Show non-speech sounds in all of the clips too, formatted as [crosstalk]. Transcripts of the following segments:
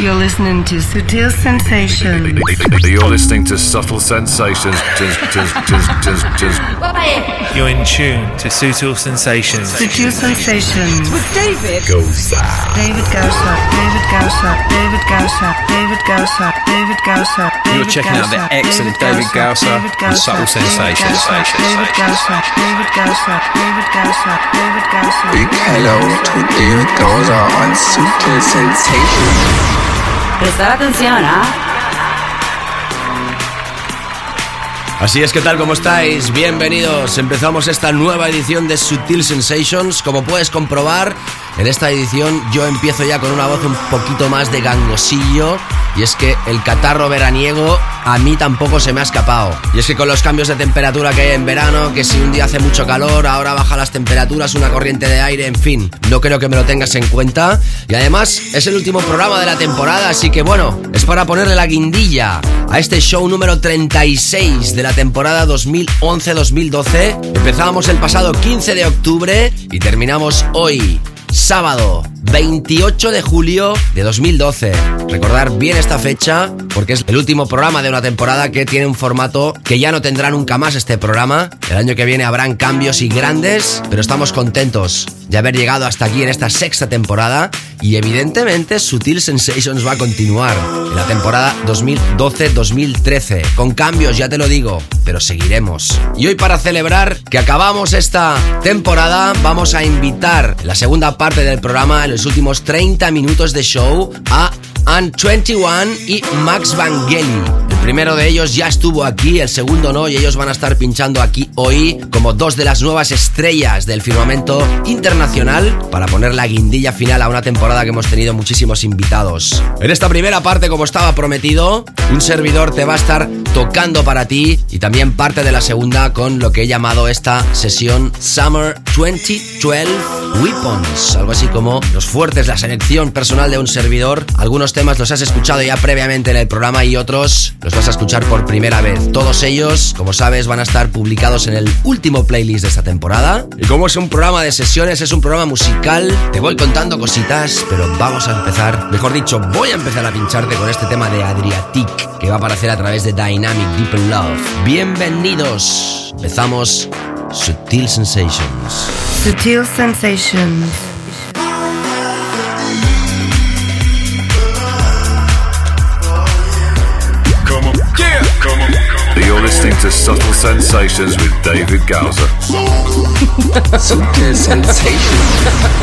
You're listening to Sutil Sensations. You're listening to Subtle Sensations. You're in tune to Sutil Sensations. Sutil Sensations. With David. Gosa. David Gosa. David Gosa. David Gosa. David Gosa. David Gosa. You're checking out the excellent David Gausser on Subtle Sensations. David Gosa. David Gosa. David Gosa. David Gosa. Big hello to David Gausser on Sutil Sensations. Prestar atención, ¿ah? Así es que tal como estáis, bienvenidos. Empezamos esta nueva edición de Sutil Sensations. Como puedes comprobar, en esta edición yo empiezo ya con una voz un poquito más de gangosillo. Y es que el catarro veraniego a mí tampoco se me ha escapado. Y es que con los cambios de temperatura que hay en verano, que si un día hace mucho calor, ahora baja las temperaturas, una corriente de aire, en fin, no creo que me lo tengas en cuenta. Y además es el último programa de la temporada, así que bueno, es para ponerle la guindilla a este show número 36 de la temporada 2011-2012. Empezamos el pasado 15 de octubre y terminamos hoy sábado 28 de julio de 2012. Recordar bien esta fecha porque es el último programa de una temporada que tiene un formato que ya no tendrá nunca más este programa. El año que viene habrán cambios y grandes, pero estamos contentos de haber llegado hasta aquí en esta sexta temporada y evidentemente Sutil Sensations va a continuar en la temporada 2012-2013 con cambios, ya te lo digo, pero seguiremos. Y hoy para celebrar que acabamos esta temporada vamos a invitar la segunda parte del programa los últimos 30 minutos de show a An 21 y Max Vangeli. El primero de ellos ya estuvo aquí, el segundo no, y ellos van a estar pinchando aquí hoy como dos de las nuevas estrellas del firmamento internacional para poner la guindilla final a una temporada que hemos tenido muchísimos invitados. En esta primera parte, como estaba prometido, un servidor te va a estar tocando para ti y también parte de la segunda con lo que he llamado esta sesión Summer 2012 Weapons, algo así como los fuertes, la selección personal de un servidor, algunos temas los has escuchado ya previamente en el programa y otros los vas a escuchar por primera vez. Todos ellos, como sabes, van a estar publicados en el último playlist de esta temporada. Y como es un programa de sesiones, es un programa musical, te voy contando cositas, pero vamos a empezar, mejor dicho, voy a empezar a pincharte con este tema de Adriatic, que va a aparecer a través de Dynamic Deep Love. Bienvenidos. Empezamos Sutil Sensations. Sutil Sensations. You're listening to Subtle Sensations with David Gowser. [laughs] Subtle Sensations.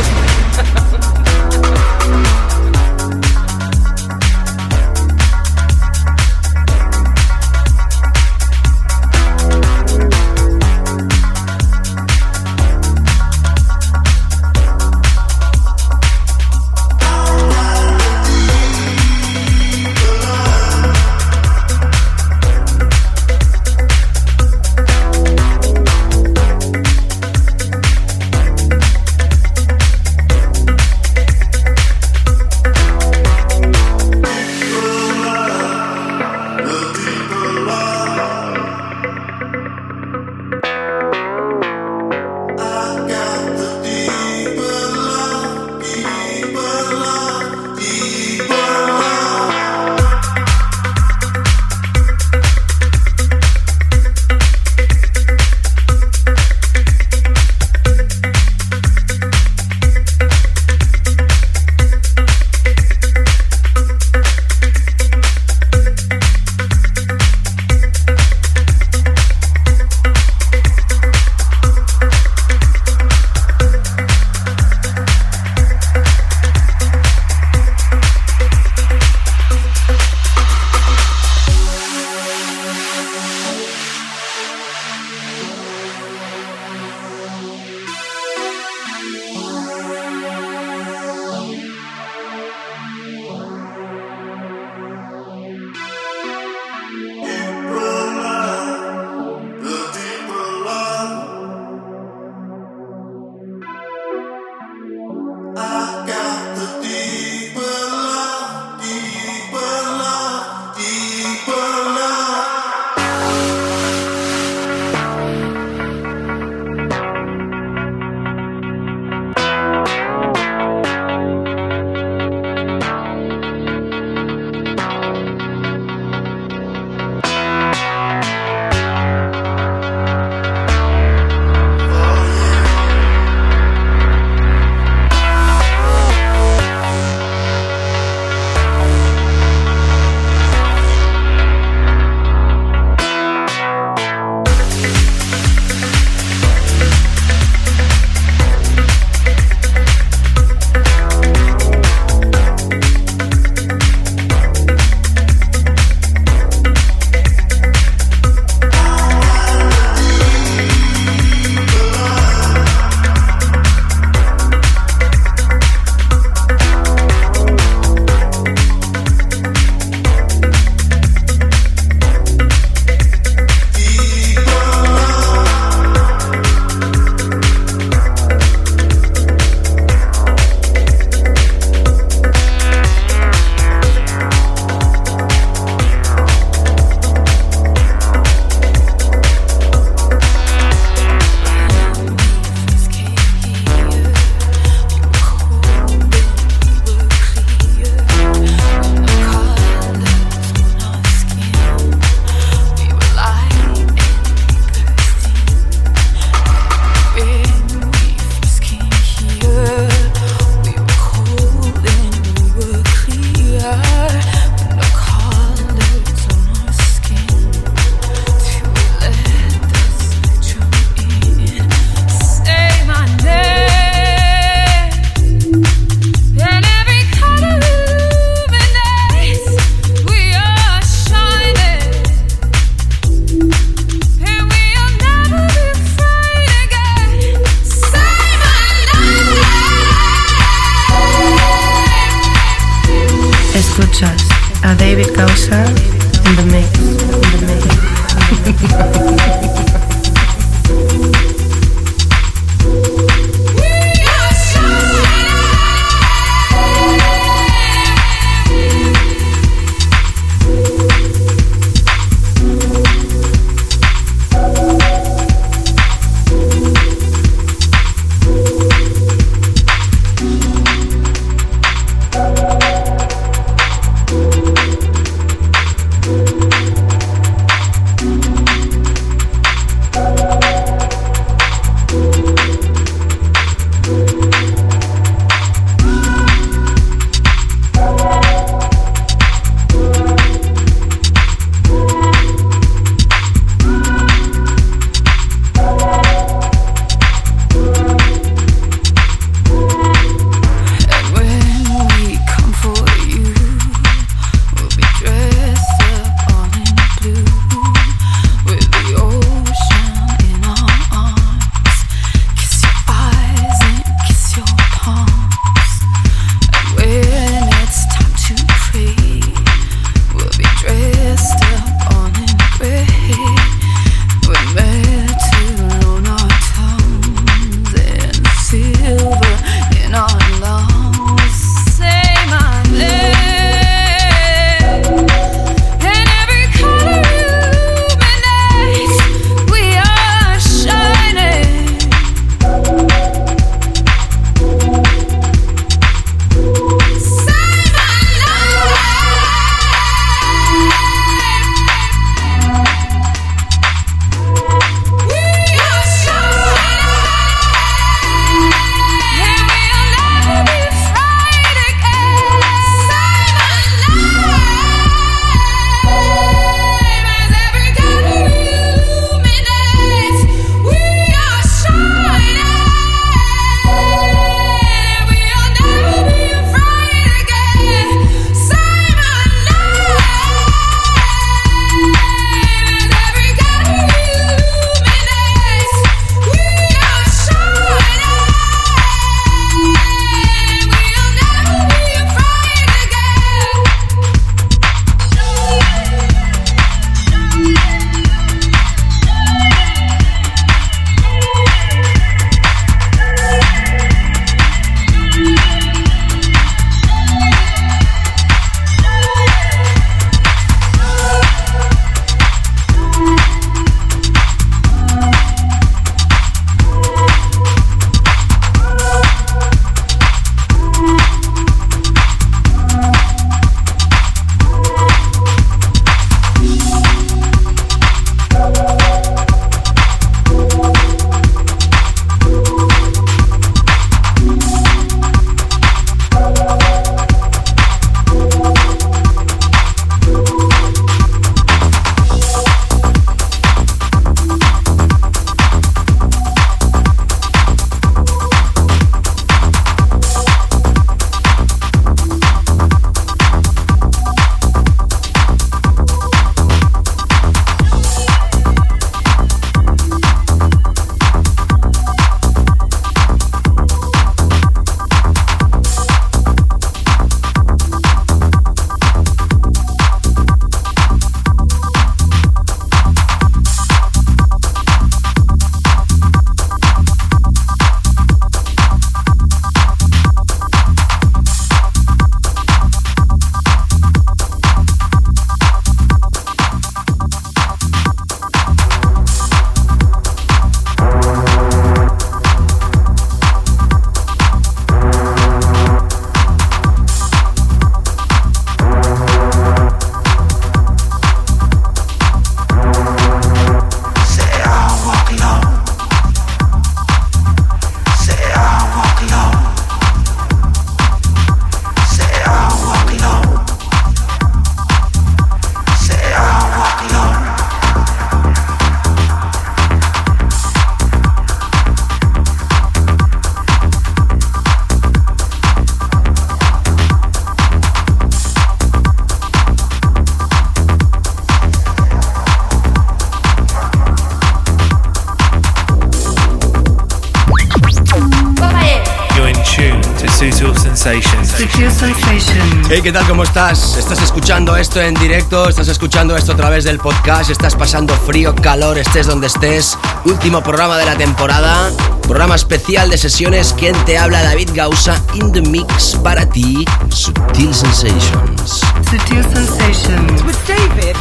Hey, ¿qué tal? ¿Cómo estás? ¿Estás escuchando esto en directo? ¿Estás escuchando esto a través del podcast? ¿Estás pasando frío, calor, estés donde estés? Último programa de la temporada. Programa especial de sesiones. ¿Quién te habla? David Gausa in the mix para ti. Sutil Sensations. Sutil Sensations. With David.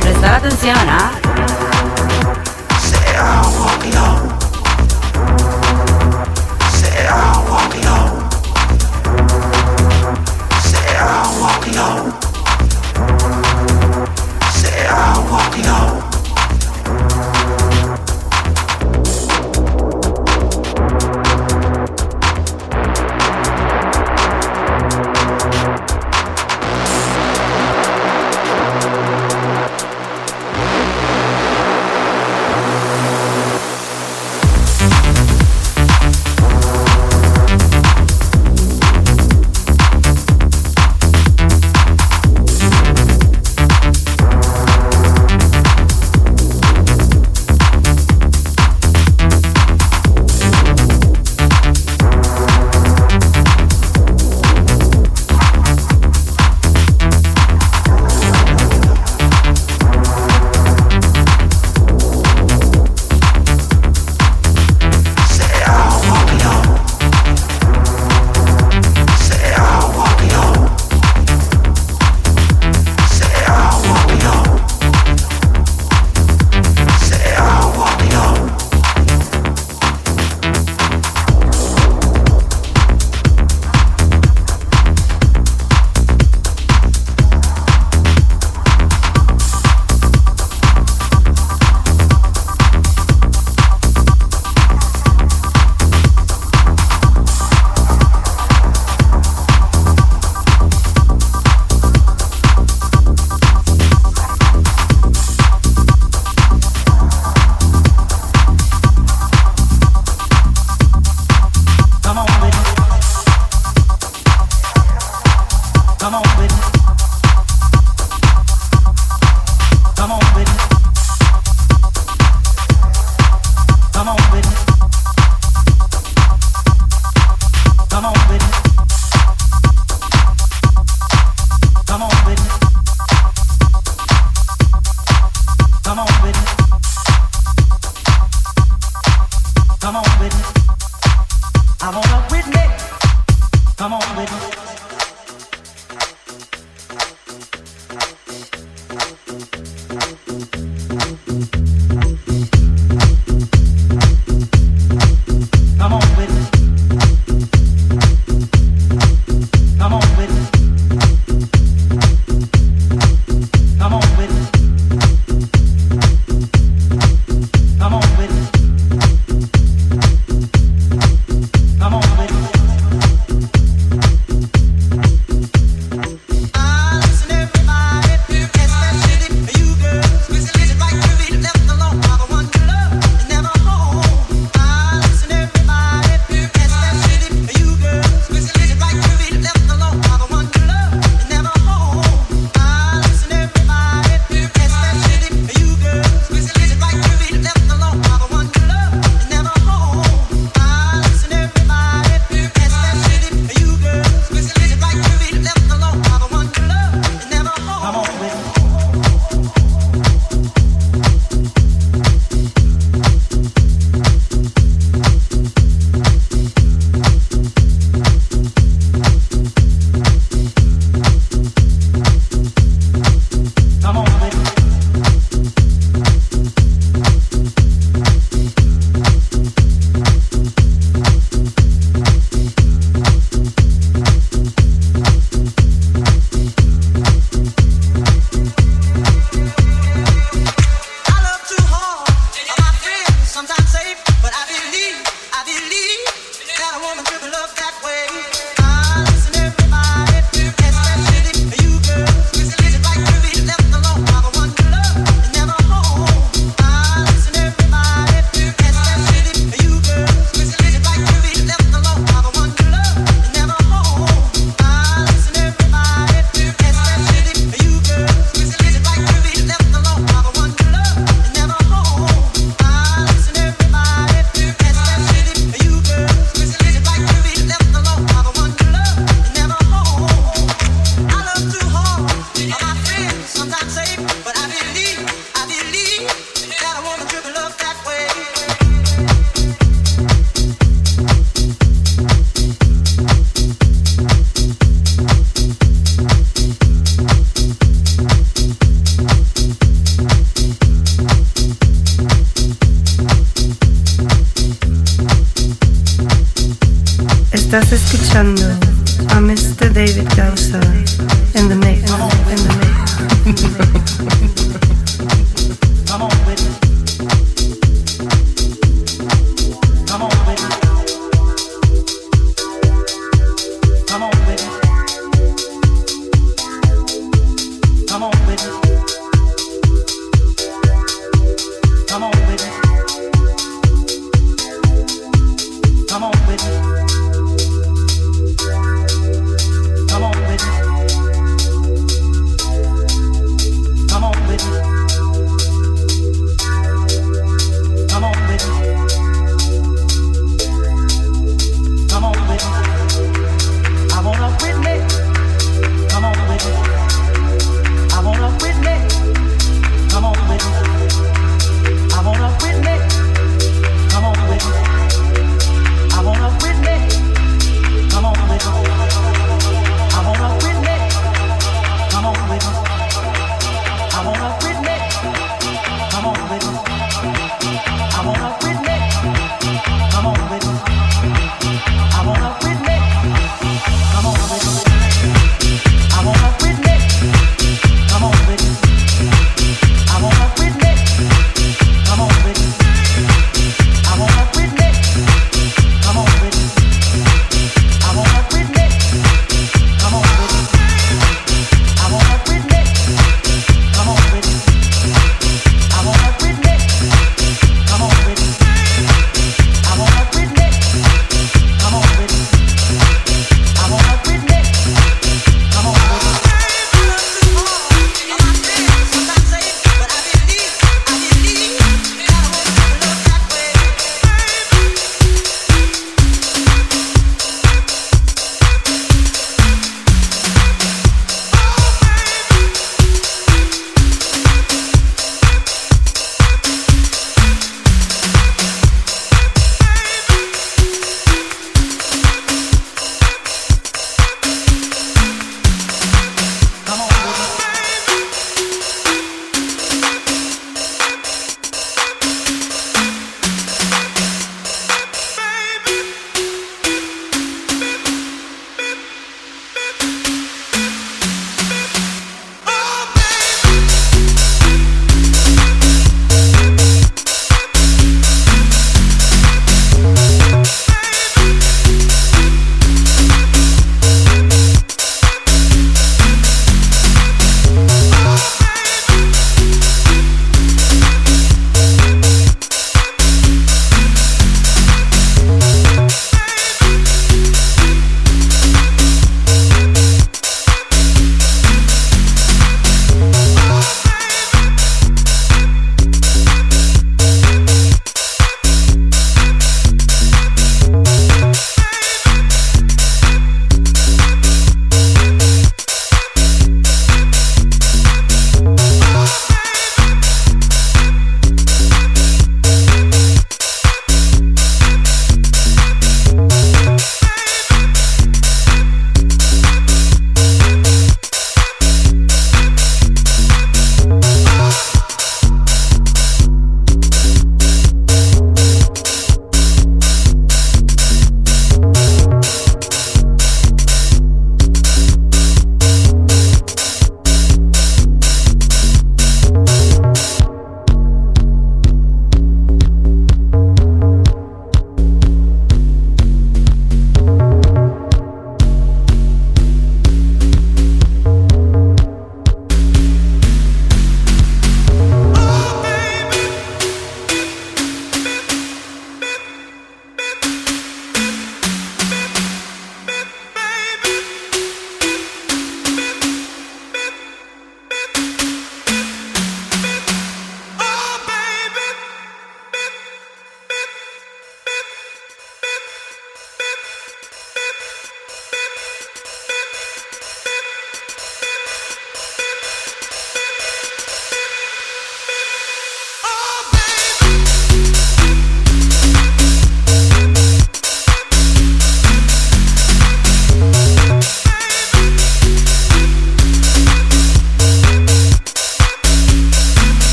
Prestar atención, ¿ah?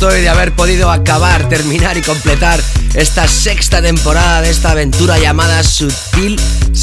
Estoy de haber podido acabar, terminar y completar esta sexta temporada de esta aventura llamada Sutil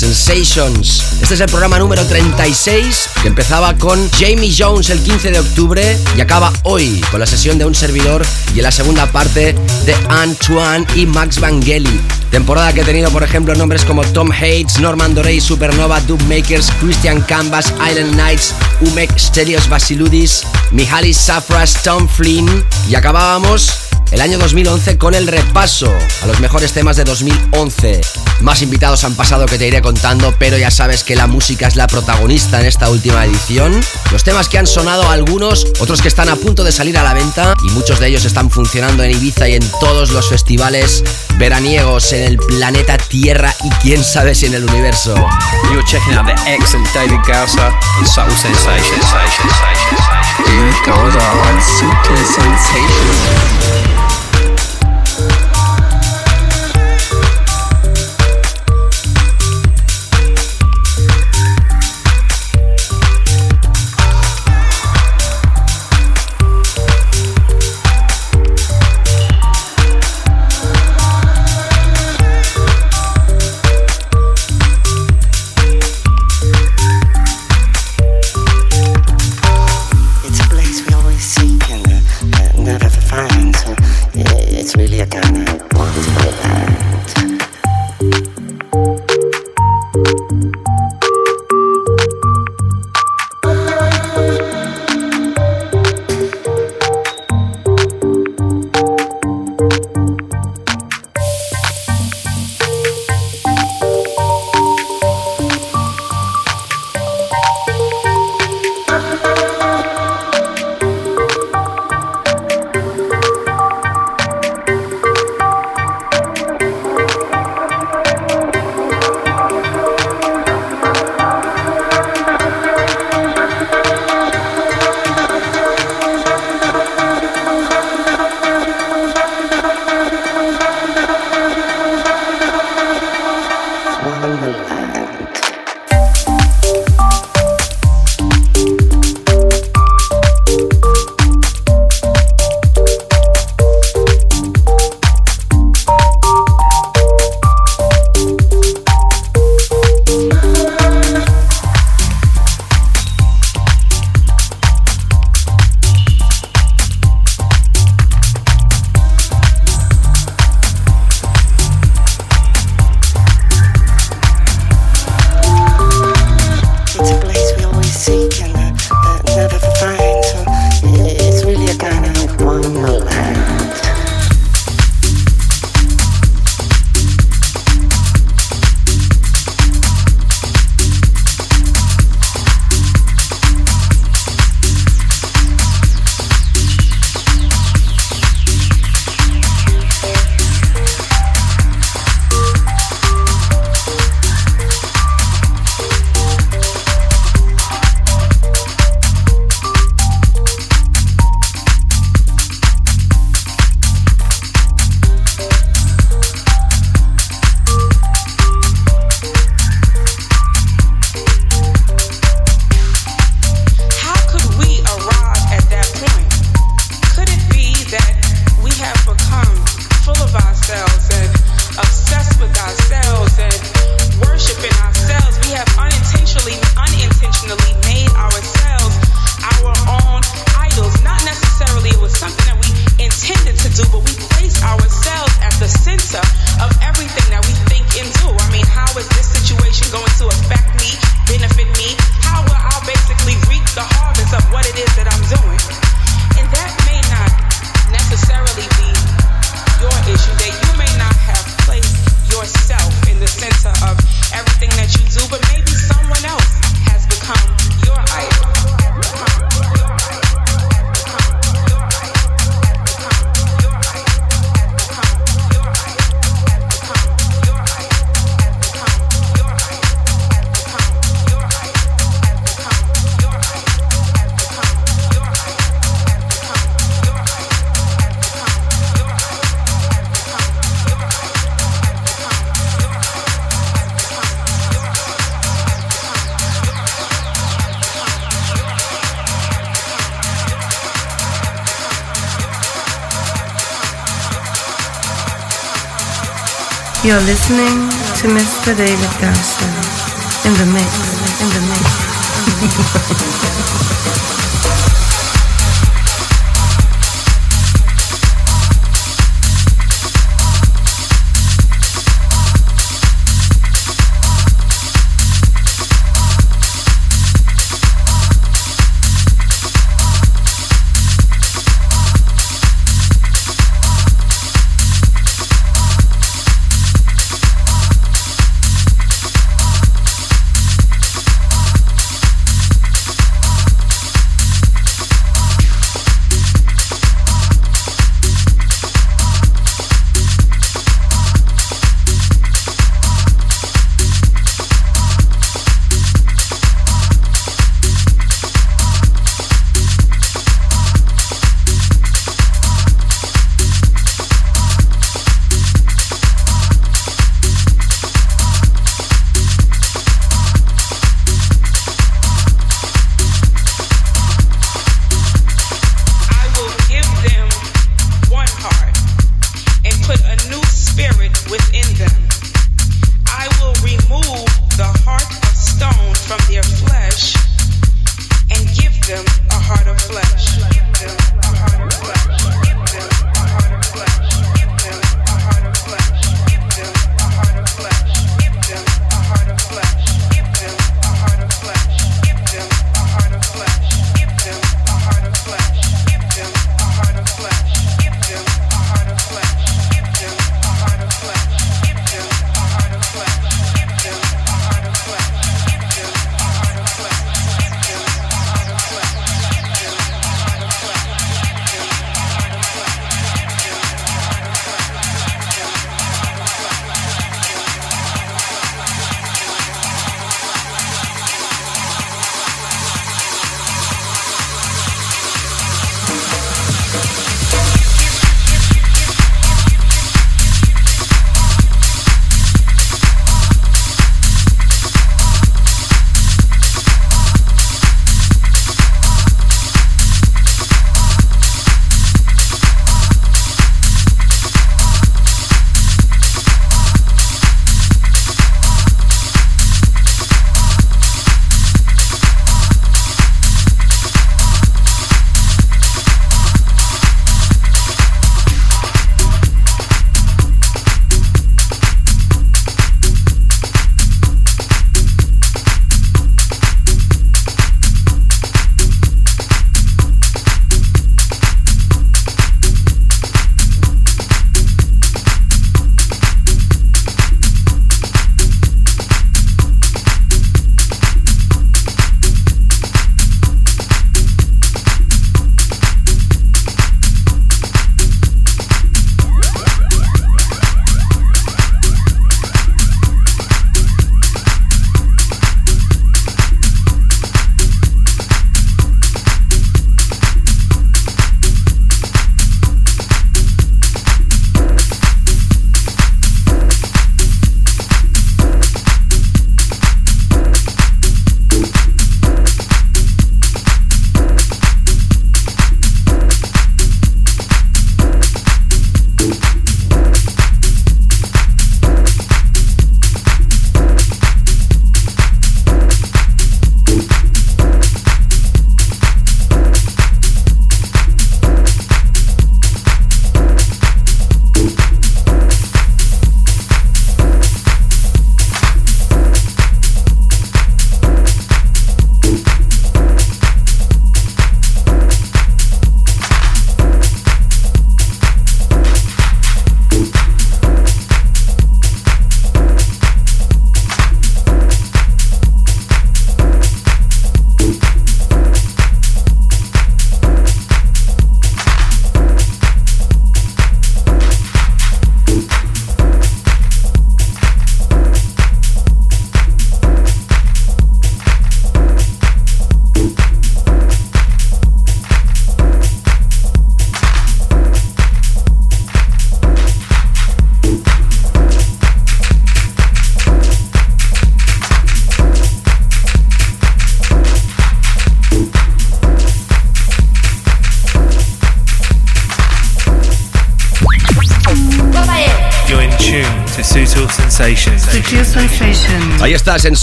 Sensations. Este es el programa número 36 que empezaba con Jamie Jones el 15 de octubre y acaba hoy con la sesión de un servidor y en la segunda parte de Antoine y Max Vangeli. Temporada que ha tenido, por ejemplo, nombres como Tom Hates, Norman Dorey, Supernova, Dub Makers, Christian Canvas, Island Knights, Umek, Stelios Basiludis, Mihaly Safras, Tom Flynn. Y acabábamos el año 2011 con el repaso a los mejores temas de 2011. Más invitados han pasado que te iré contando, pero ya sabes que la música es la protagonista en esta última edición. Los temas que han sonado algunos, otros que están a punto de salir a la venta y muchos de ellos están funcionando en Ibiza y en todos los festivales veraniegos en el planeta Tierra y quién sabe si en el universo. You're checking out the excellent David Gausser and Subtle Sensations. David Gausa on Sutil Sensations. You're listening to Mr. David Gausser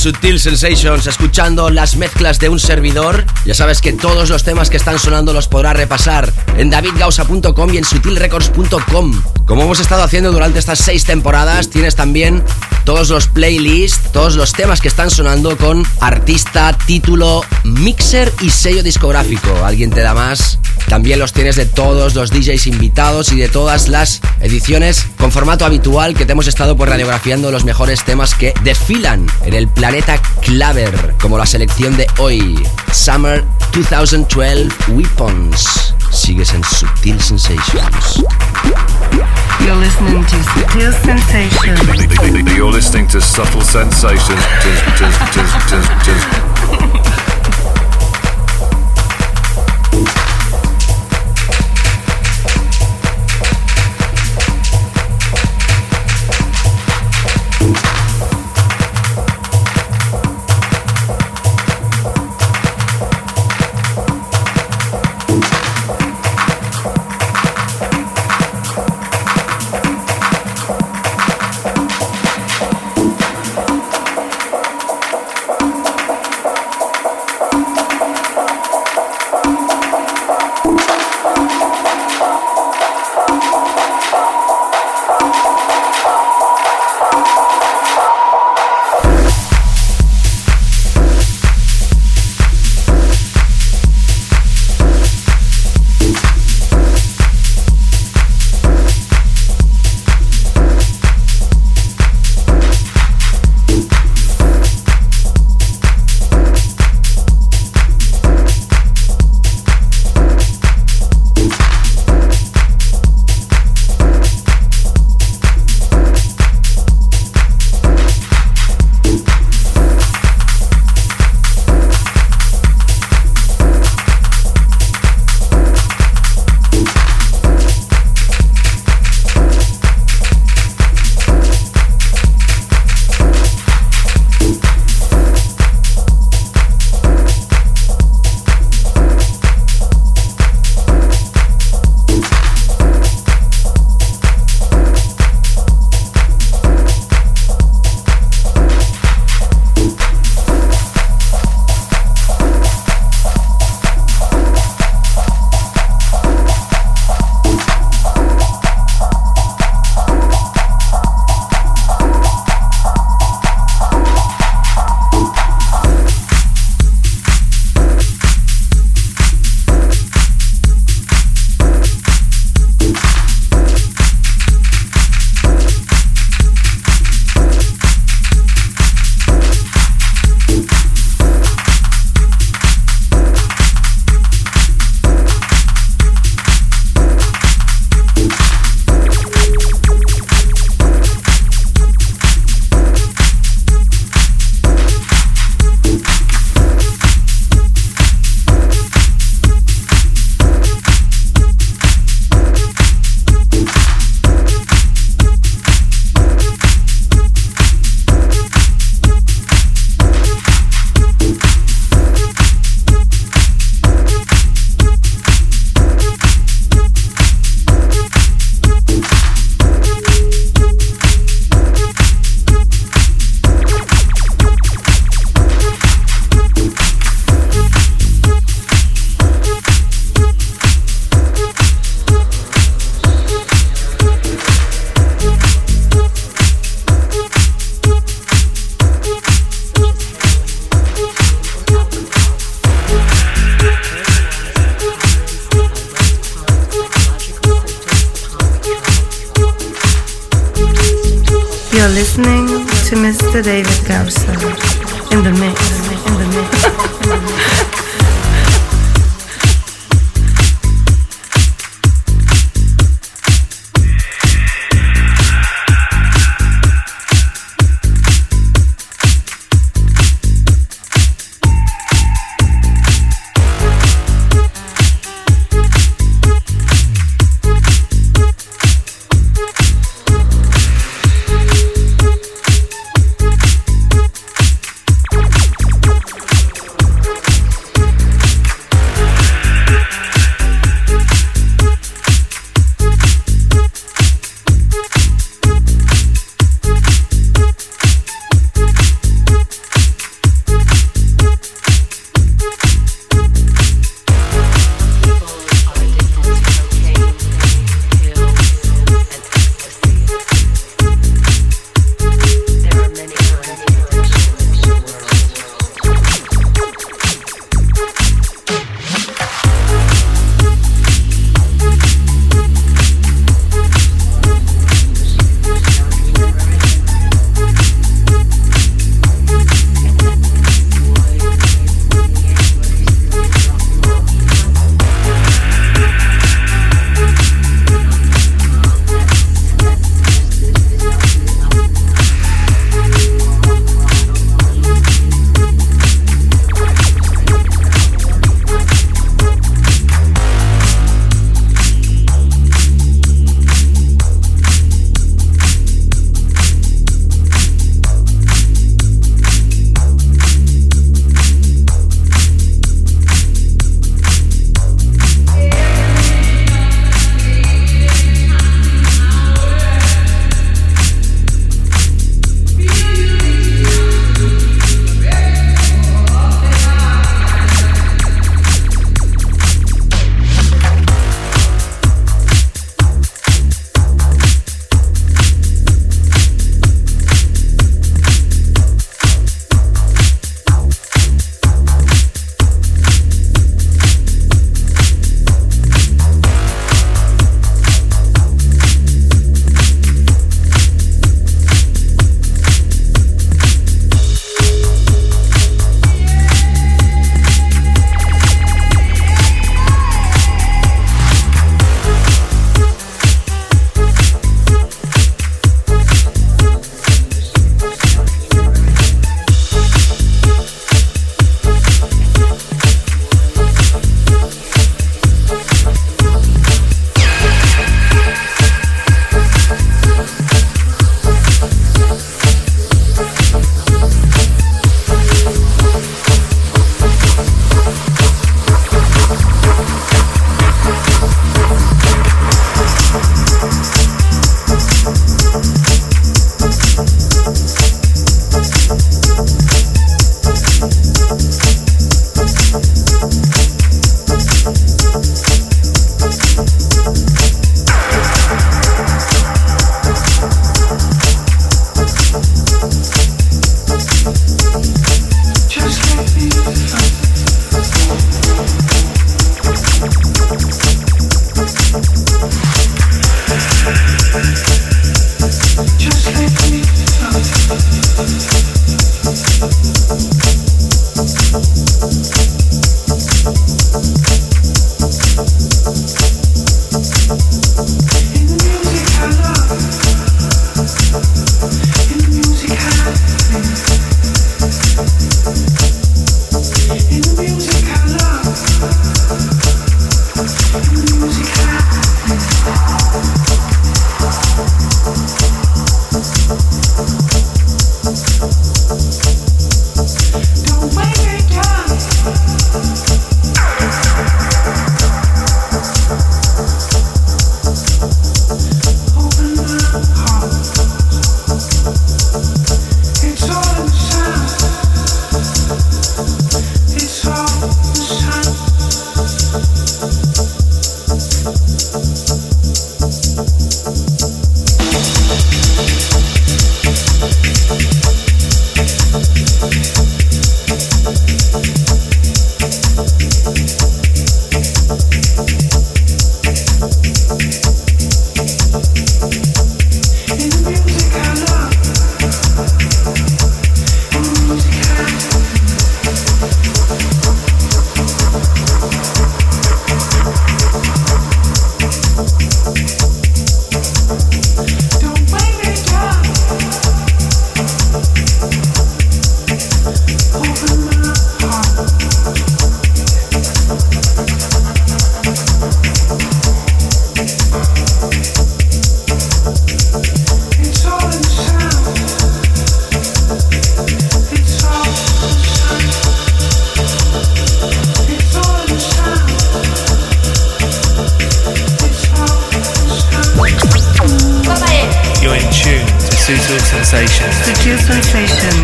Sutil Sensations escuchando las mezclas de un servidor. Ya sabes que todos los temas que están sonando los podrás repasar en davidgausa.com y en sutilrecords.com. Como hemos estado haciendo durante estas seis temporadas, tienes también todos los playlists, todos los temas que están sonando con artista, título, mixer y sello discográfico. ¿Alguien te da más? También los tienes de todos los DJs invitados y de todas las ediciones con formato habitual que te hemos estado pues radiografiando los mejores temas que desfilan en el planeta Claver, como la selección de hoy, Summer 2012 Weapons. Sigues en Sutil Sensations. You're listening to Sutil Sensations. You're listening to Subtle Sensations. [laughs] [laughs]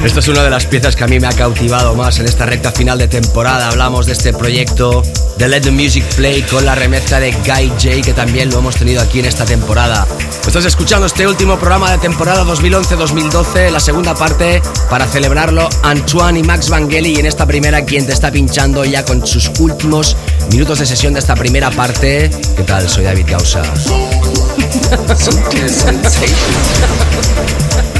Esta es una de las piezas que a mí me ha cautivado más en esta recta final de temporada. Hablamos de este proyecto de Let the Music Play con la remezcla de Guy J, que también lo hemos tenido aquí en esta temporada. Estás escuchando este último programa de temporada 2011-2012, la segunda parte, para celebrarlo Antoine y Max Vangeli. Y en esta primera, quien te está pinchando ya con sus últimos minutos de sesión de esta primera parte. ¿Qué tal? Soy David Gausa. [laughs]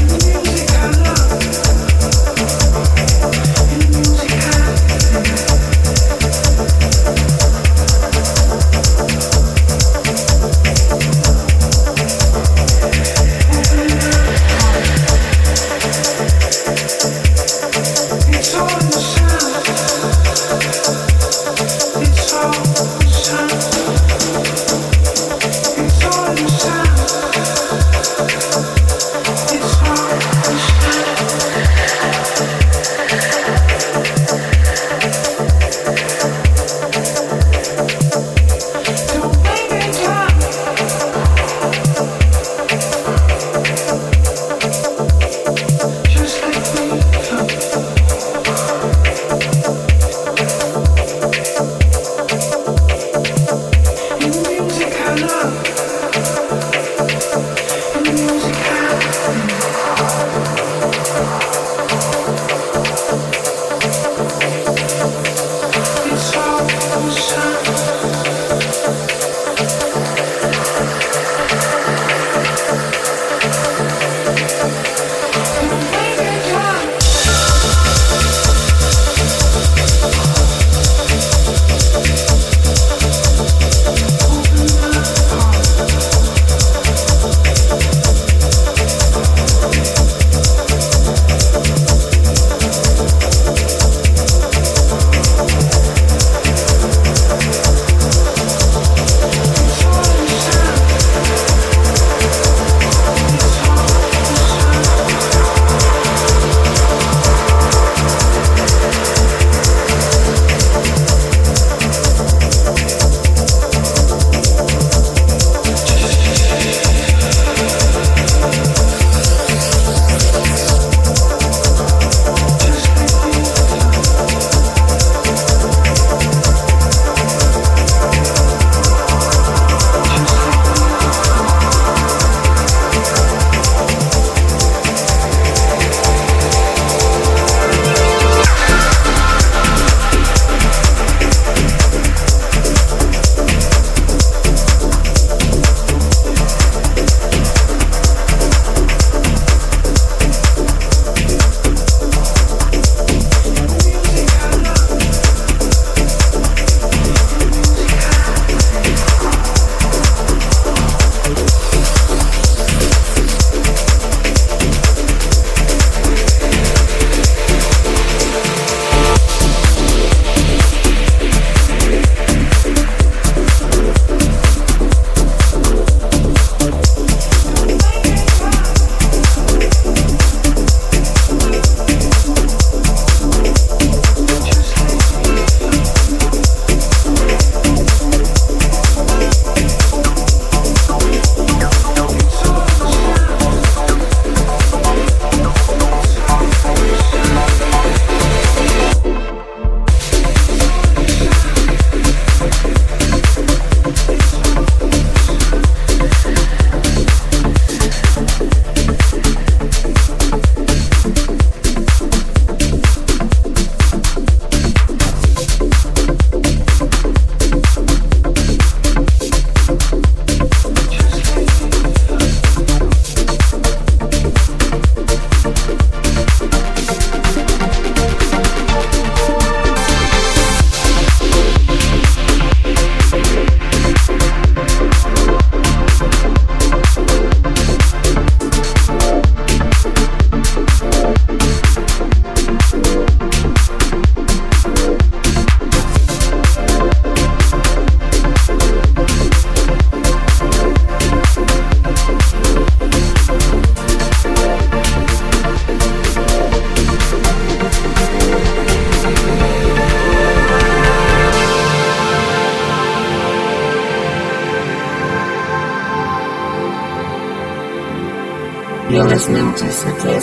You're listening to Sutil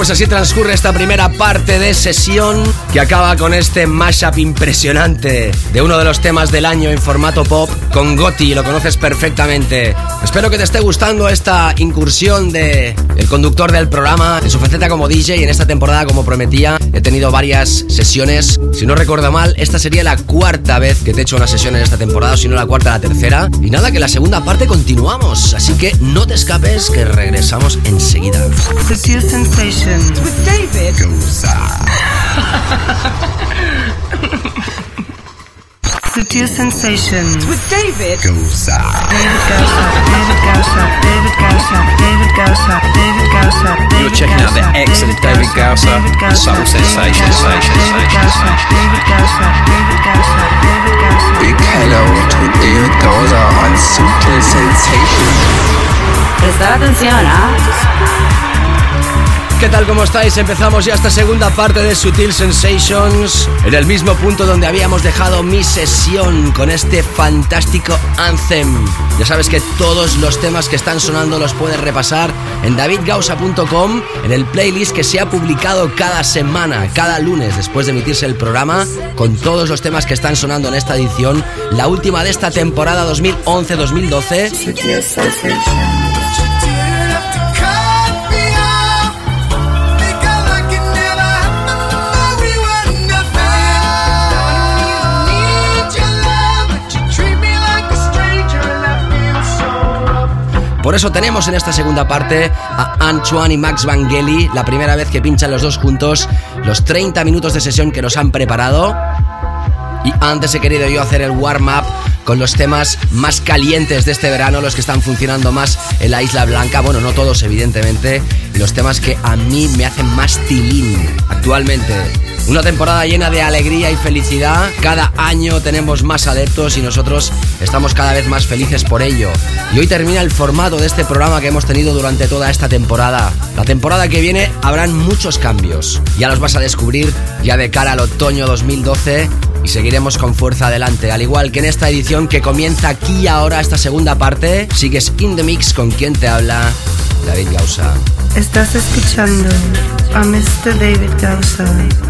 pues así transcurre esta primera parte de sesión que acaba con este mashup impresionante de uno de los temas del año en formato pop con Gotti, lo conoces perfectamente. Espero que te esté gustando esta incursión de el conductor del programa en su faceta como DJ y en esta temporada como prometía he tenido varias sesiones. Si no recuerdo mal, esta sería la cuarta vez que te he hecho una sesión en esta temporada, o si no la cuarta, la tercera. Y nada, que la segunda parte continuamos, así que no te escapes que regresamos enseguida. [laughs] Sensations with David Sutil Sensations with David David David David Gausser, David Gausser, David You're checking out the Gausser, excellent David Gausser David on Subtle David Sensations, Gausser, Sensations, David Gausser, David Gausser, David Gausser, David Gausser. Big hello to David Gausser on Subtle Sensations. Prestar atención a ¿Qué tal? ¿Cómo estáis? Empezamos ya esta segunda parte de Sutil Sensations en el mismo punto donde habíamos dejado mi sesión con este fantástico Anthem. Ya sabes que todos los temas que están sonando los puedes repasar en davidgausa.com en el playlist que se ha publicado cada semana, cada lunes después de emitirse el programa con todos los temas que están sonando en esta edición, la última de esta temporada 2011-2012. Por eso tenemos en esta segunda parte a Antoine y Max Vangeli, la primera vez que pinchan los dos juntos los 30 minutos de sesión que nos han preparado. Y antes he querido yo hacer el warm-up con los temas más calientes de este verano, los que están funcionando más en la Isla Blanca. Bueno, no todos, evidentemente. Los temas que a mí me hacen más tilín actualmente. Una temporada llena de alegría y felicidad. Cada año tenemos más adeptos y nosotros estamos cada vez más felices por ello. Y hoy termina el formato de este programa que hemos tenido durante toda esta temporada. La temporada que viene habrán muchos cambios. Ya los vas a descubrir ya de cara al otoño 2012 y seguiremos con fuerza adelante. Al igual que en esta edición que comienza aquí y ahora, esta segunda parte, sigues in the mix con quien te habla, David Gausa. Estás escuchando a Mr. David Gausser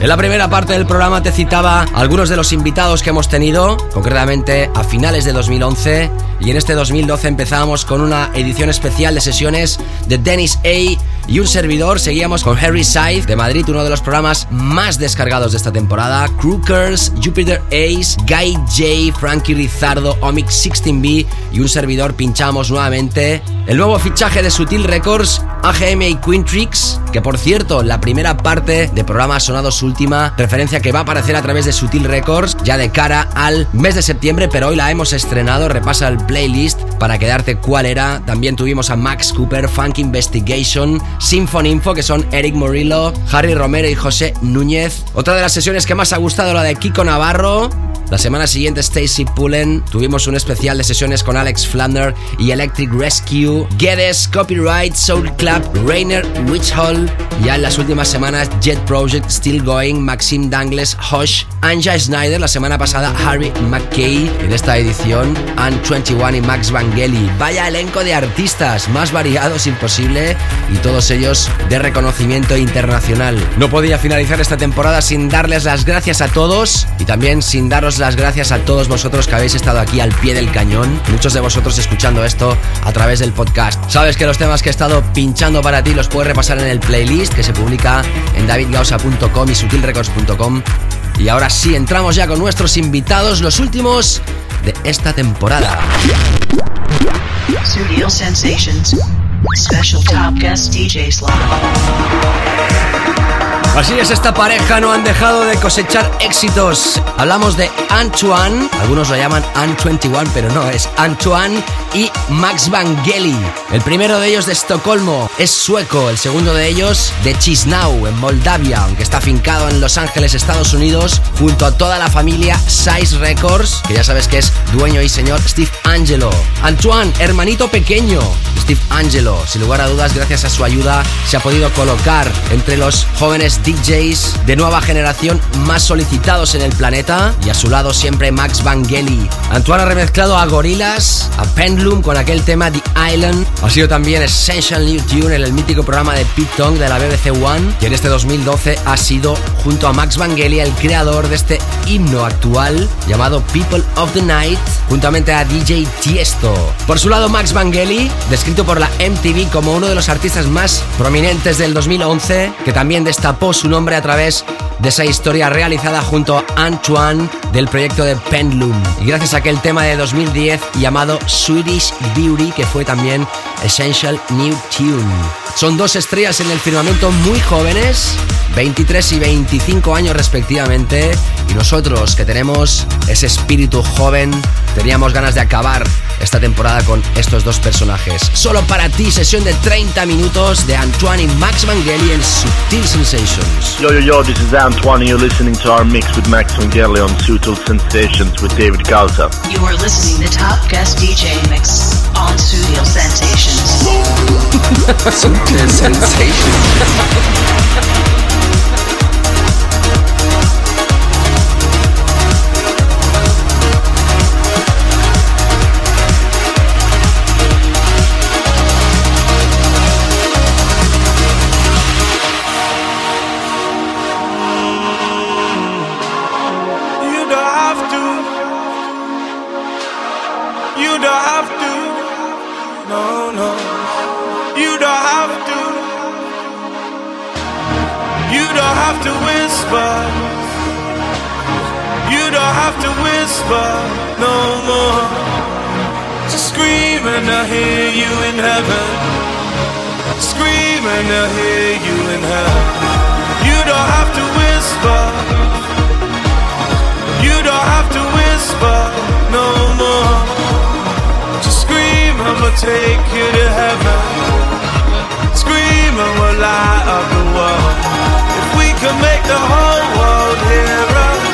En la primera parte del programa te citaba algunos de los invitados que hemos tenido, concretamente a finales de 2011 y en este 2012 empezábamos con una edición especial de sesiones de Dennis A y un servidor. Seguíamos con Harry Scythe de Madrid, uno de los programas más descargados de esta temporada. Crookers, Jupiter Ace, Guy J, Frankie Rizardo, Omic 16B y un servidor pinchamos nuevamente el nuevo fichaje de Sutil Records, AGM y Quintrix, que por cierto, la primera parte de programa ha sonado su última referencia que va a aparecer a través de Sutil Records ya de cara al mes de septiembre, pero hoy la hemos estrenado. Repasa el playlist para quedarte cuál era. También tuvimos a Max Cooper, Funk Investigation, Symphony Info, que son Eric Morillo, Harry Romero y José Núñez. Otra de las sesiones que más ha gustado, la de Kiko Navarro. La semana siguiente, Stacy Pullen. Tuvimos un especial de sesiones con Alex Flander y Electric Rescue, Geddes, Copyright, Soul Club, Rainer, Witch Hall. Ya en las últimas semanas, Jet Project, Still Going, Maxim Dangles, Hush, Anja Snyder. La semana pasada, Harry McKay. En esta edición, Anne 21 y Max Vangeli. Vaya elenco de artistas, más variados imposible y todos ellos de reconocimiento internacional. No podía finalizar esta temporada sin darles las gracias a todos y también sin daros las gracias a todos vosotros que habéis estado aquí al pie del cañón. Muchos de vosotros escuchando esto a través del podcast. Sabes que los temas que he estado pinchando para ti los puedes repasar en el playlist que se publica en davidgausa.com y sutilrecords.com. Y ahora sí, entramos ya con nuestros invitados, los últimos de esta temporada. Special top guest DJ slot. Así es, esta pareja no han dejado de cosechar éxitos. Hablamos de Antoine, algunos lo llaman An21, pero no, es Antoine y Max Vangeli. El primero de ellos de Estocolmo es sueco, el segundo de ellos de Chisnau, en Moldavia, aunque está afincado en Los Ángeles, Estados Unidos, junto a toda la familia Size Records, que ya sabes que es dueño y señor Steve Angelo. Antoine, hermanito pequeño, Steve Angelo, sin lugar a dudas, gracias a su ayuda, se ha podido colocar entre los jóvenes DJs de nueva generación más solicitados en el planeta y a su lado siempre Max Vangeli. Antoine ha remezclado a Gorillaz, a Pendulum con aquel tema The Island. Ha sido también Essential New Tune en el mítico programa de Pete Tong de la BBC One y en este 2012 ha sido junto a Max Vangeli el creador de este himno actual llamado People of the Night juntamente a DJ Tiesto. Por su lado Max Vangeli, descrito por la MTV como uno de los artistas más prominentes del 2011 que también destapó su nombre a través de esa historia realizada junto a Antoine del proyecto de Pendulum. Y gracias a aquel tema de 2010 llamado Swedish Beauty, que fue también Essential New Tune. Son dos estrellas en el firmamento muy jóvenes, 23 y 25 años respectivamente, y nosotros que tenemos ese espíritu joven, teníamos ganas de acabar esta temporada con estos dos personajes. Solo para ti, sesión de 30 minutos de Antoine y Max Vangeli en Subtil Sensations. Yo, yo, yo, this is Antoine. You're listening to our mix with Max Vangeli on Sutil Sensations with David Gausa. You are listening to Top Guest DJ Mix on Studio Sensations. [laughs] Sutil Sensations. [laughs] whisper. You don't have to whisper no more. Just scream and I hear you in heaven. Scream and I hear you in hell. You don't have to whisper. You don't have to whisper no more. Just scream we'll take you to heaven. Scream and we'll light up the world we could make the whole world hear us,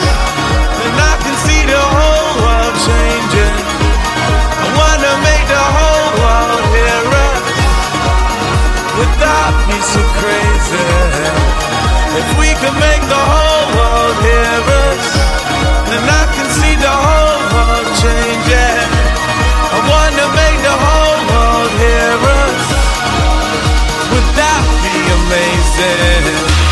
then I can see the whole world changing. I wanna make the whole world hear us without me so crazy. If we could make the whole world hear us, then I can see the whole world changing. I wanna make the whole world hear us. Would that be amazing?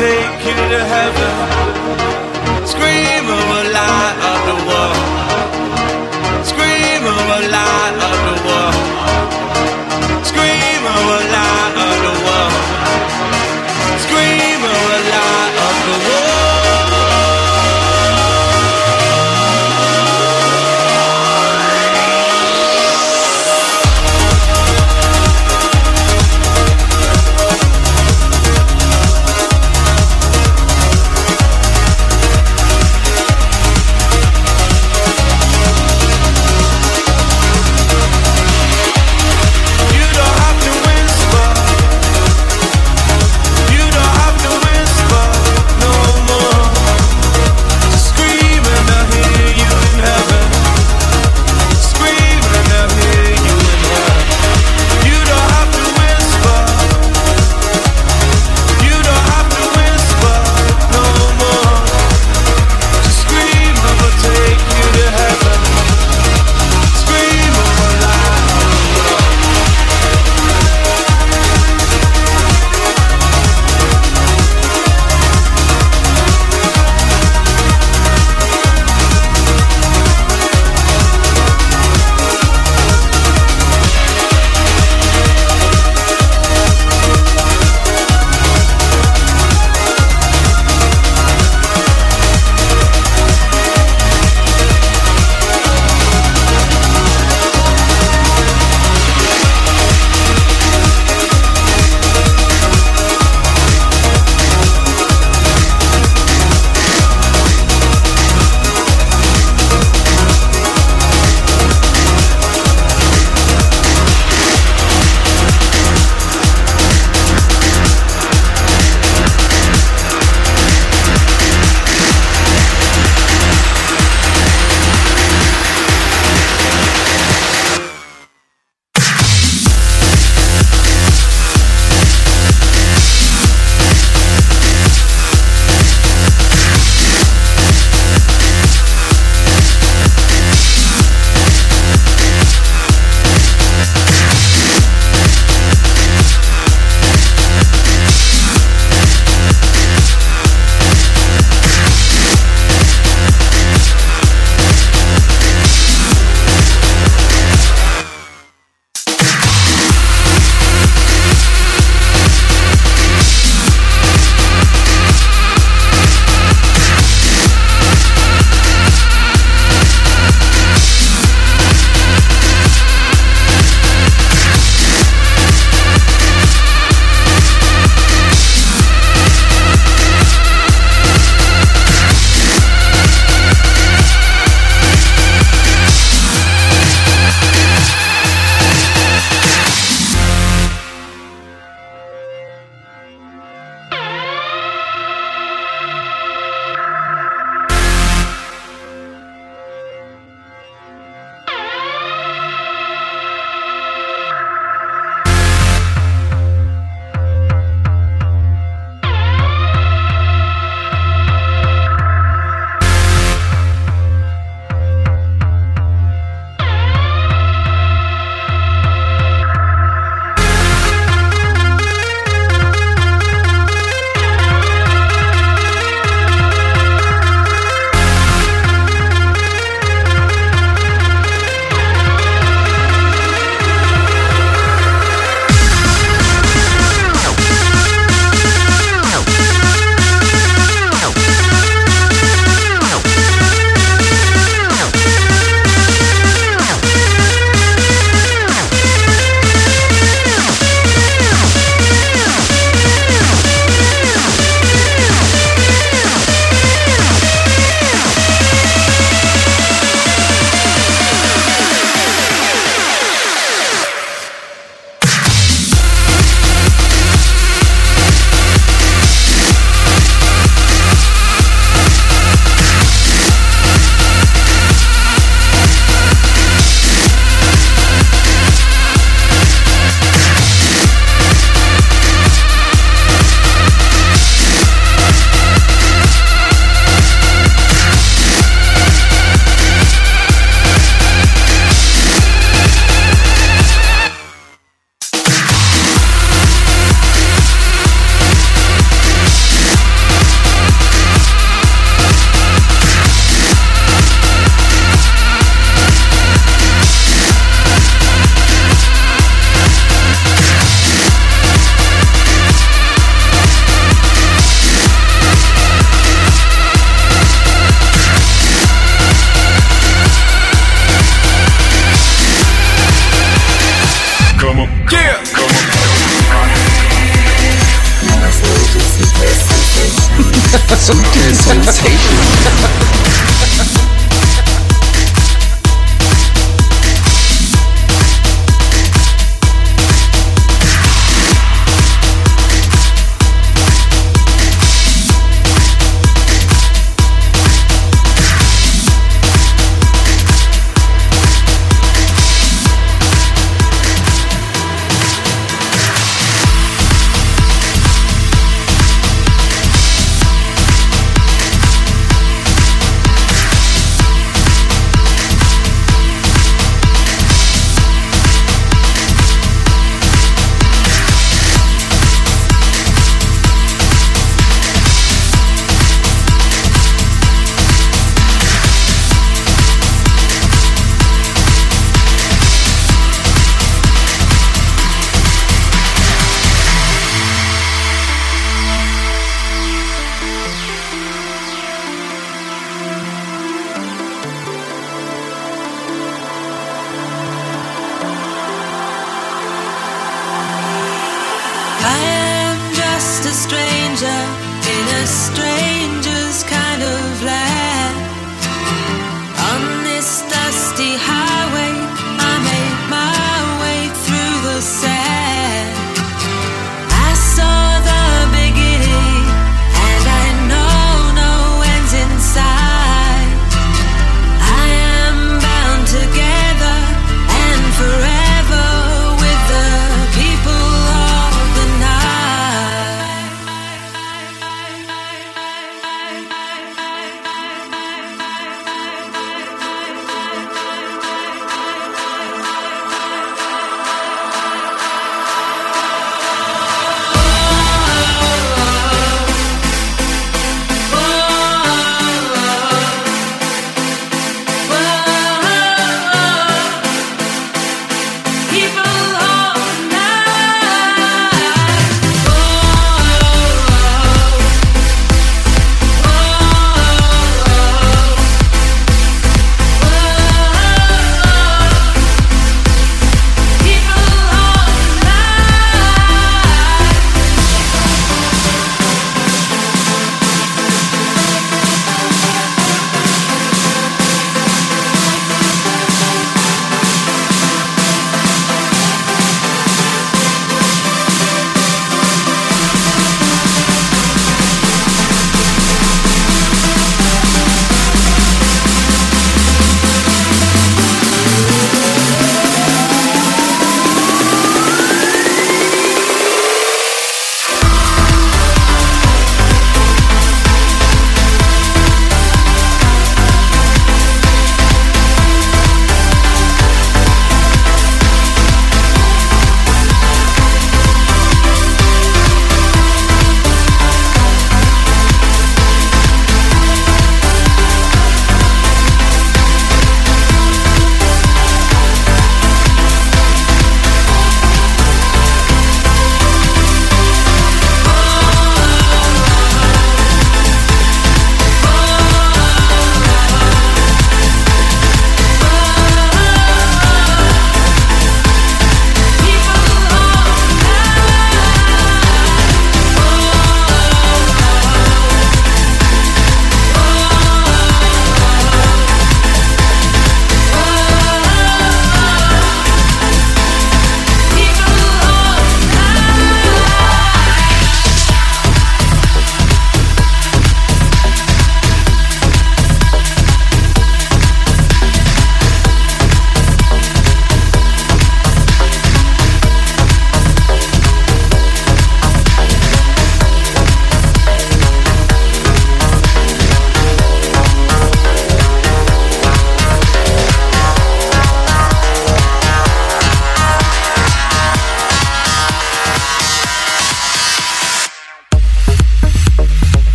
take you to heaven. Scream of a light up the wall.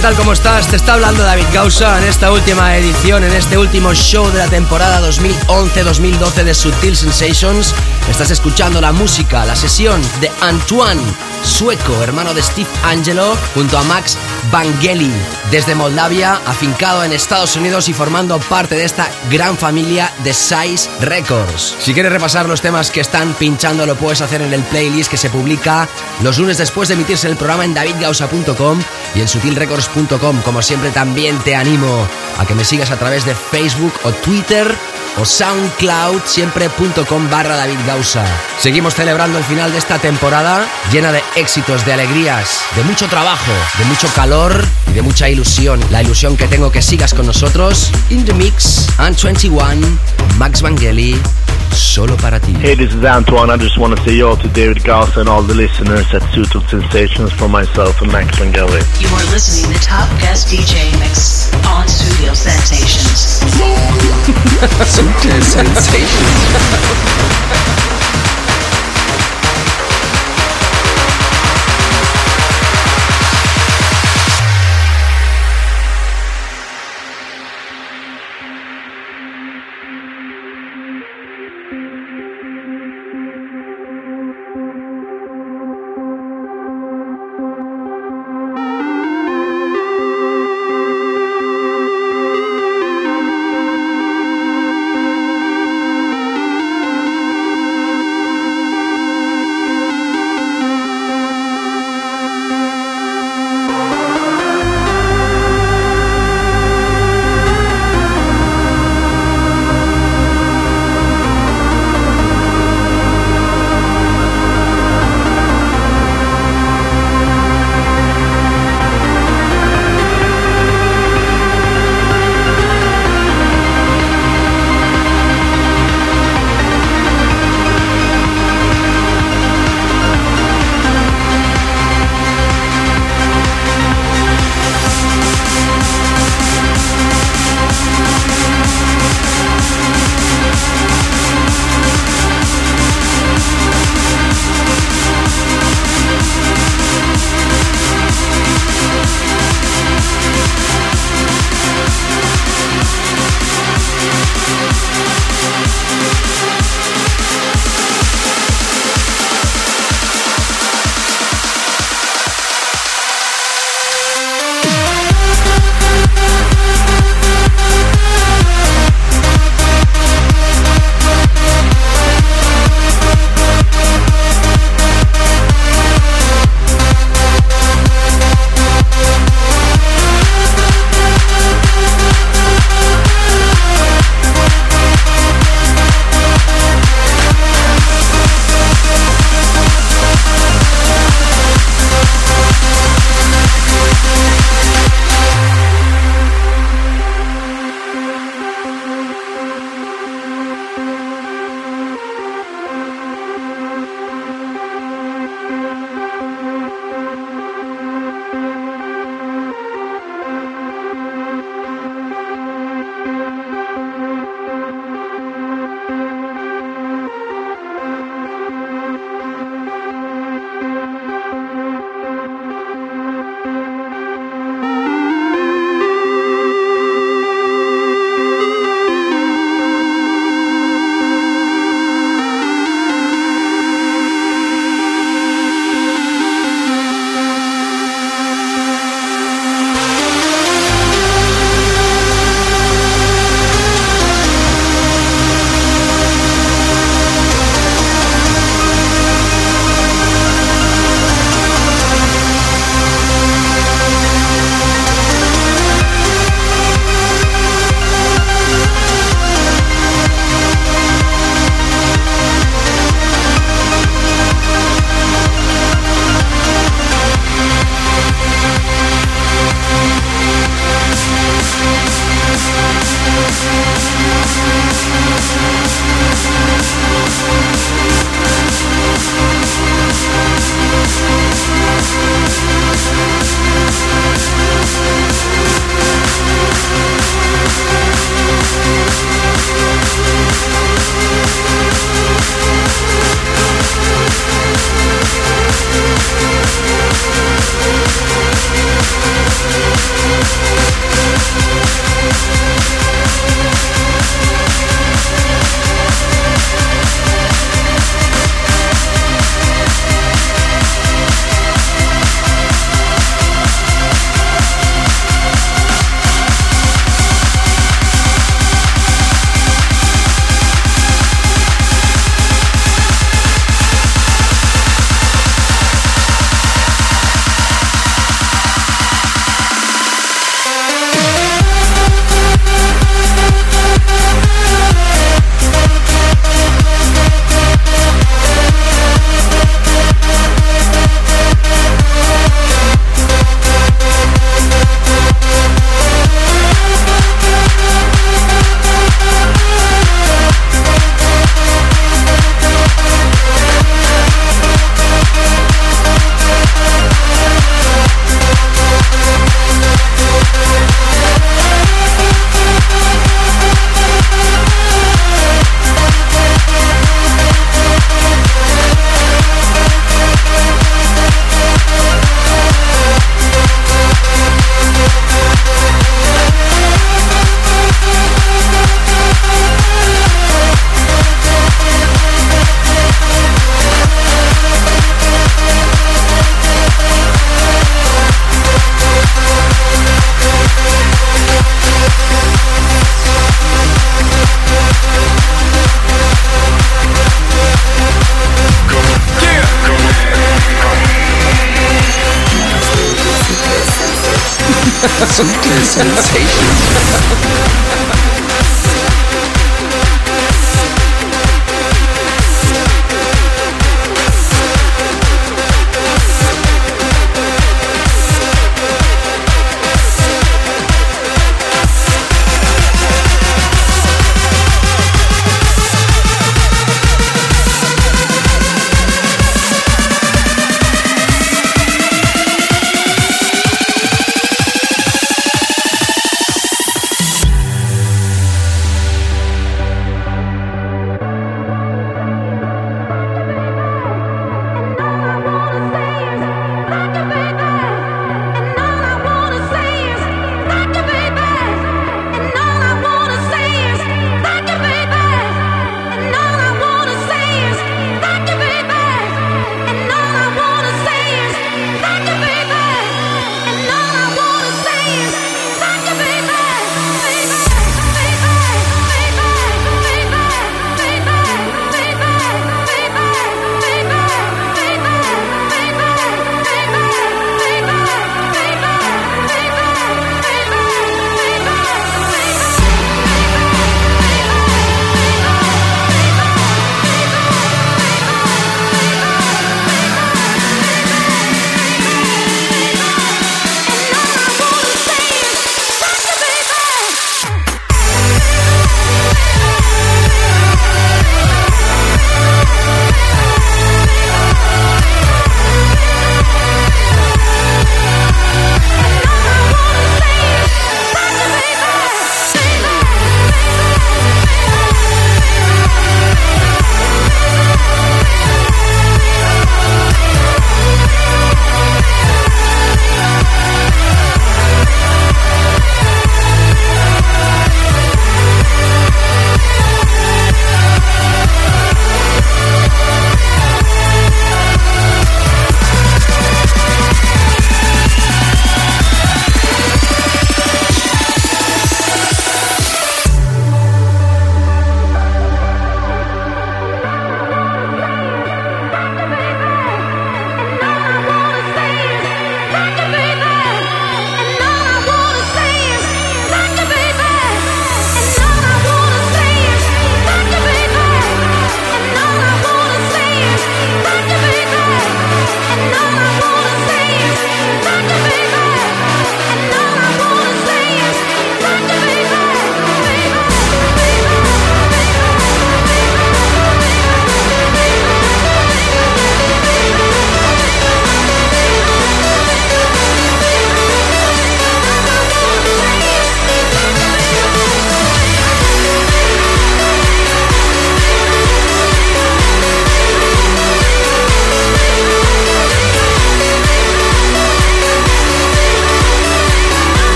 ¿Qué tal? ¿Cómo estás? Te está hablando David Gausa en esta última edición, en este último show de la temporada 2011-2012 de Sutil Sensations. Estás escuchando la música, la sesión de Antoine, sueco, hermano de Steve Angelo, junto a Max Vangeli, desde Moldavia, afincado en Estados Unidos y formando parte de esta gran familia de Size Records. Si quieres repasar los temas que están pinchando, lo puedes hacer en el playlist que se publica los lunes después de emitirse el programa en davidgausa.com y en sutilrecords.com. Como siempre, también te animo a que me sigas a través de Facebook o Twitter o SoundCloud, siempre.com barra David Gausa. Seguimos celebrando el final de esta temporada llena de éxitos, de alegrías, de mucho trabajo, de mucho calor y de mucha ilusión. La ilusión que tengo que sigas con nosotros. In the Mix, and 21, Max Vangeli, solo para ti. Hey, this is Antoine. I just want to say yo to David Gauss and all the listeners at Suitable Sensations for myself and Max Vangeli. You are listening to Top Guest DJ Mix on Studio Sensations. Sutil Sensations. [laughs]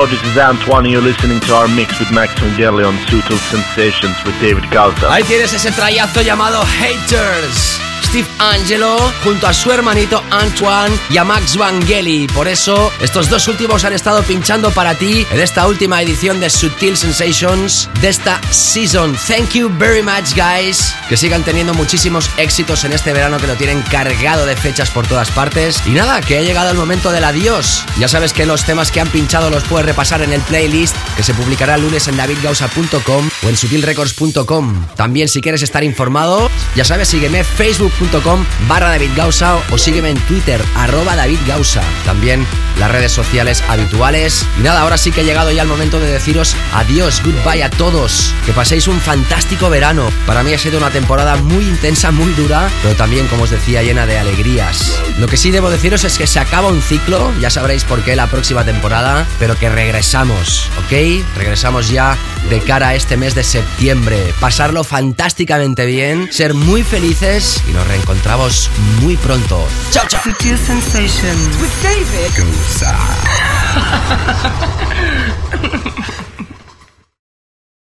Yo, this is Antoine you're listening to our mix with Max Vangeli on Sutil Sensations with David Gausa. Ahí tienes ese trayazo llamado Haters. Steve Angelo junto a su hermanito Antoine y a Max Vangeli. Por eso, estos dos últimos han estado pinchando para ti en esta última edición de Sutil Sensations de esta season. Thank you very much, guys. Que sigan teniendo muchísimos éxitos en este verano que lo tienen cargado de fechas por todas partes. Y nada, que ha llegado el momento del adiós. Ya sabes que los temas que han pinchado los puedes repasar en el playlist que se publicará el lunes en davidgausa.com o en sutilrecords.com. También si quieres estar informado, ya sabes, sígueme facebook.com barra David Gausa o sígueme en Twitter, arroba David. También las redes sociales habituales. Y nada, ahora sí que ha llegado ya el momento de deciros adiós, goodbye a todos. Que paséis un fantástico verano. Para mí ha sido una temporada muy intensa, muy dura, pero también, como os decía, llena de alegrías. Lo que sí debo deciros es que se acaba un ciclo, ya sabréis por qué la próxima temporada, pero que regresamos, ¿ok? Regresamos ya de cara a este mes de septiembre. Pasarlo fantásticamente bien, ser muy felices y nos reencontramos muy pronto. Chao, chao. Sutil Sensations with David Gausa. [laughs]